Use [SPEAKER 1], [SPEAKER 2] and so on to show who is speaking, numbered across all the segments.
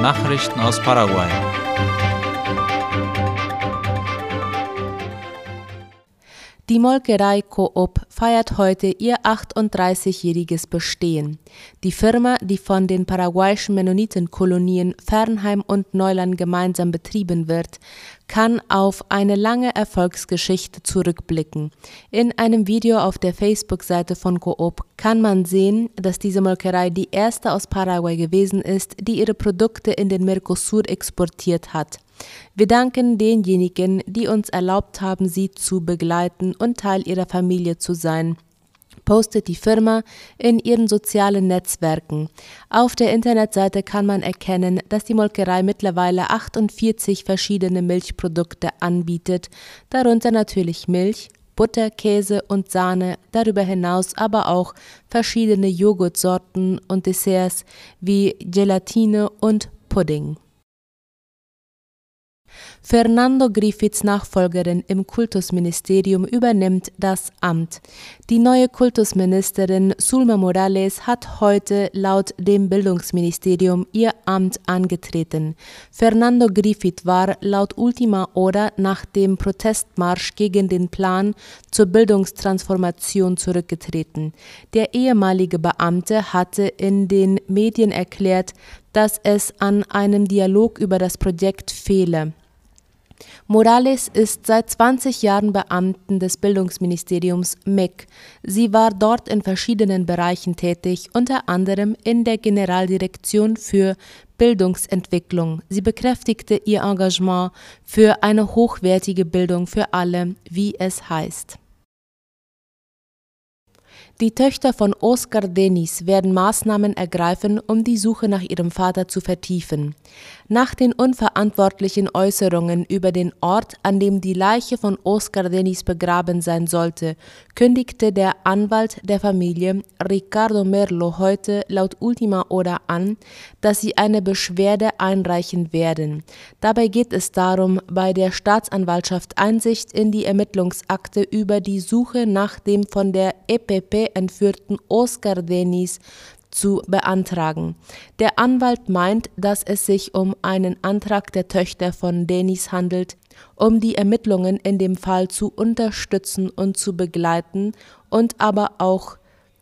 [SPEAKER 1] Nachrichten aus Paraguay.
[SPEAKER 2] Die Molkerei Coop feiert heute ihr 38-jähriges Bestehen. Die Firma, die von den paraguayischen Mennonitenkolonien Fernheim und Neuland gemeinsam betrieben wird, kann auf eine lange Erfolgsgeschichte zurückblicken. In einem Video auf der Facebook-Seite von Coop kann man sehen, dass diese Molkerei die erste aus Paraguay gewesen ist, die ihre Produkte in den Mercosur exportiert hat. Wir danken denjenigen, die uns erlaubt haben, sie zu begleiten und Teil ihrer Familie zu sein postet die Firma in ihren sozialen Netzwerken. Auf der Internetseite kann man erkennen, dass die Molkerei mittlerweile 48 verschiedene Milchprodukte anbietet, darunter natürlich Milch, Butter, Käse und Sahne, darüber hinaus aber auch verschiedene Joghurtsorten und Desserts wie Gelatine und Pudding. Fernando Griffiths Nachfolgerin im Kultusministerium übernimmt das Amt. Die neue Kultusministerin Sulma Morales hat heute laut dem Bildungsministerium ihr Amt angetreten. Fernando Griffith war laut Ultima Hora nach dem Protestmarsch gegen den Plan zur Bildungstransformation zurückgetreten. Der ehemalige Beamte hatte in den Medien erklärt, dass es an einem Dialog über das Projekt fehle. Morales ist seit 20 Jahren Beamten des Bildungsministeriums MEC. Sie war dort in verschiedenen Bereichen tätig, unter anderem in der Generaldirektion für Bildungsentwicklung. Sie bekräftigte ihr Engagement für eine hochwertige Bildung für alle, wie es heißt. Die Töchter von Oscar Denis werden Maßnahmen ergreifen, um die Suche nach ihrem Vater zu vertiefen. Nach den unverantwortlichen Äußerungen über den Ort, an dem die Leiche von Oscar Denis begraben sein sollte, kündigte der Anwalt der Familie, Ricardo Merlo, heute laut Ultima Hora an, dass sie eine Beschwerde einreichen werden. Dabei geht es darum, bei der Staatsanwaltschaft Einsicht in die Ermittlungsakte über die Suche nach dem von der EPP entführten Oscar Denis zu beantragen. Der Anwalt meint, dass es sich um einen Antrag der Töchter von Denis handelt, um die Ermittlungen in dem Fall zu unterstützen und zu begleiten und aber auch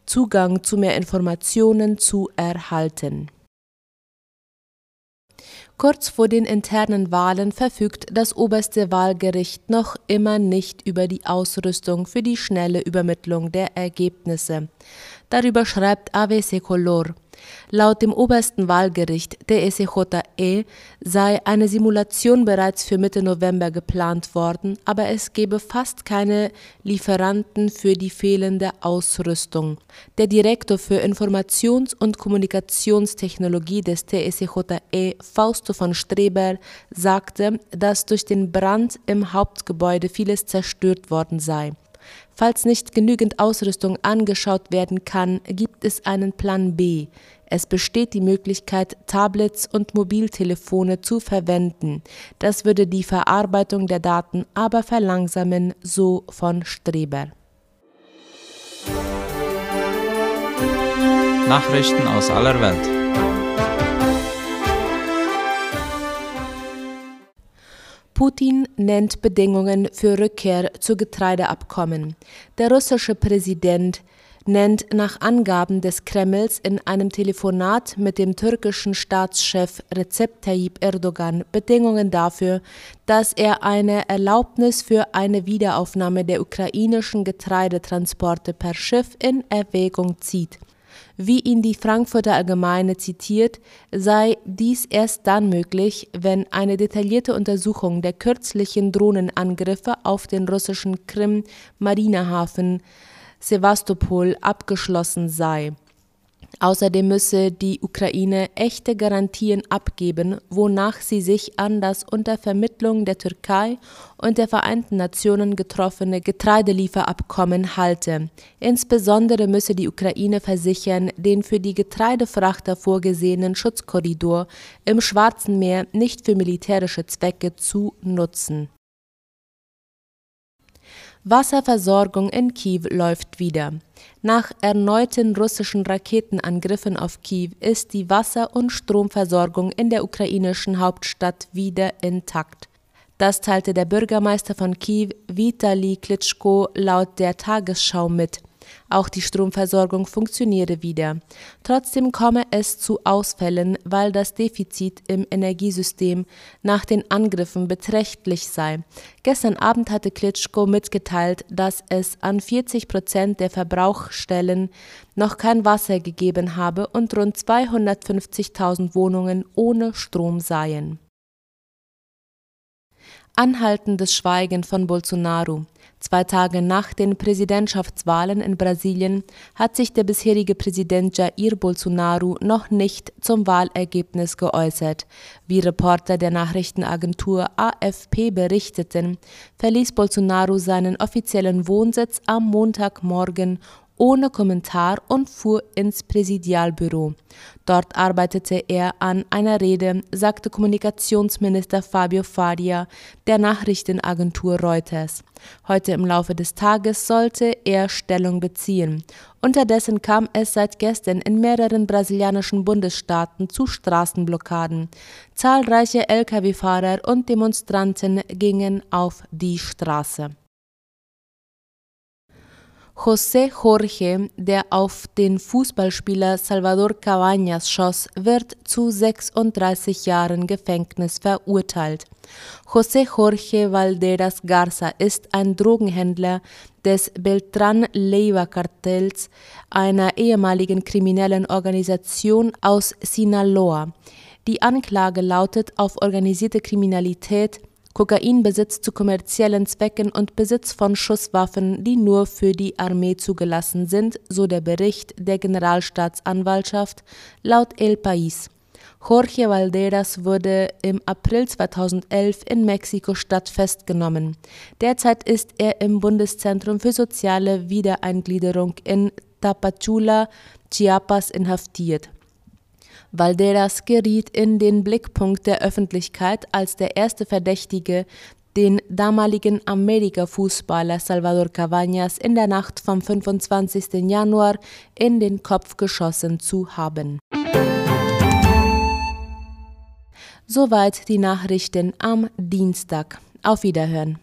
[SPEAKER 2] Zugang zu mehr Informationen zu erhalten. Kurz vor den internen Wahlen verfügt das oberste Wahlgericht noch immer nicht über die Ausrüstung für die schnelle Übermittlung der Ergebnisse. Darüber schreibt ABC Color. Laut dem obersten Wahlgericht der SCJE sei eine Simulation bereits für Mitte November geplant worden, aber es gebe fast keine Lieferanten für die fehlende Ausrüstung. Der Direktor für Informations- und Kommunikationstechnologie des TSCJE, Fausto von Streber, sagte, dass durch den Brand im Hauptgebäude vieles zerstört worden sei. Falls nicht genügend Ausrüstung angeschaut werden kann, gibt es einen Plan B. Es besteht die Möglichkeit, Tablets und Mobiltelefone zu verwenden. Das würde die Verarbeitung der Daten aber verlangsamen, so von Streber.
[SPEAKER 1] Nachrichten aus aller Welt.
[SPEAKER 2] Putin nennt Bedingungen für Rückkehr zu Getreideabkommen. Der russische Präsident nennt nach Angaben des Kremls in einem Telefonat mit dem türkischen Staatschef Recep Tayyip Erdogan Bedingungen dafür, dass er eine Erlaubnis für eine Wiederaufnahme der ukrainischen Getreidetransporte per Schiff in Erwägung zieht. Wie ihn die Frankfurter Allgemeine zitiert, sei dies erst dann möglich, wenn eine detaillierte Untersuchung der kürzlichen Drohnenangriffe auf den russischen Krim-Marinehafen Sevastopol abgeschlossen sei. Außerdem müsse die Ukraine echte Garantien abgeben, wonach sie sich an das unter Vermittlung der Türkei und der Vereinten Nationen getroffene Getreidelieferabkommen halte. Insbesondere müsse die Ukraine versichern, den für die Getreidefrachter vorgesehenen Schutzkorridor im Schwarzen Meer nicht für militärische Zwecke zu nutzen Wasserversorgung in Kiew läuft wieder. Nach erneuten russischen Raketenangriffen auf Kiew ist die Wasser- und Stromversorgung in der ukrainischen Hauptstadt wieder intakt. Das teilte der Bürgermeister von Kiew, Vitali Klitschko, laut der Tagesschau mit. Auch die Stromversorgung funktioniere wieder. Trotzdem komme es zu Ausfällen, weil das Defizit im Energiesystem nach den Angriffen beträchtlich sei. Gestern Abend hatte Klitschko mitgeteilt, dass es an 40 Prozent der Verbrauchsstellen noch kein Wasser gegeben habe und rund 250.000 Wohnungen ohne Strom seien. Anhaltendes Schweigen von Bolsonaro. Zwei Tage nach den Präsidentschaftswahlen in Brasilien hat sich der bisherige Präsident Jair Bolsonaro noch nicht zum Wahlergebnis geäußert. Wie Reporter der Nachrichtenagentur AFP berichteten, verließ Bolsonaro seinen offiziellen Wohnsitz am Montagmorgen ohne Kommentar und fuhr ins Präsidialbüro. Dort arbeitete er an einer Rede, sagte Kommunikationsminister Fabio Faria der Nachrichtenagentur Reuters. Heute im Laufe des Tages sollte er Stellung beziehen. Unterdessen kam es seit gestern in mehreren brasilianischen Bundesstaaten zu Straßenblockaden. Zahlreiche Lkw-Fahrer und Demonstranten gingen auf die Straße. José Jorge, der auf den Fußballspieler Salvador Cabañas schoss, wird zu 36 Jahren Gefängnis verurteilt. José Jorge Valderas Garza ist ein Drogenhändler des Beltrán Leiva Kartells, einer ehemaligen kriminellen Organisation aus Sinaloa. Die Anklage lautet auf organisierte Kriminalität, Kokainbesitz zu kommerziellen Zwecken und Besitz von Schusswaffen, die nur für die Armee zugelassen sind, so der Bericht der Generalstaatsanwaltschaft laut El País. Jorge Valderas wurde im April 2011 in Mexiko-Stadt festgenommen. Derzeit ist er im Bundeszentrum für soziale Wiedereingliederung in Tapachula, Chiapas, inhaftiert. Valderas geriet in den Blickpunkt der Öffentlichkeit als der erste Verdächtige, den damaligen Amerika-Fußballer Salvador Cabañas in der Nacht vom 25. Januar in den Kopf geschossen zu haben. Soweit die Nachrichten am Dienstag. Auf Wiederhören.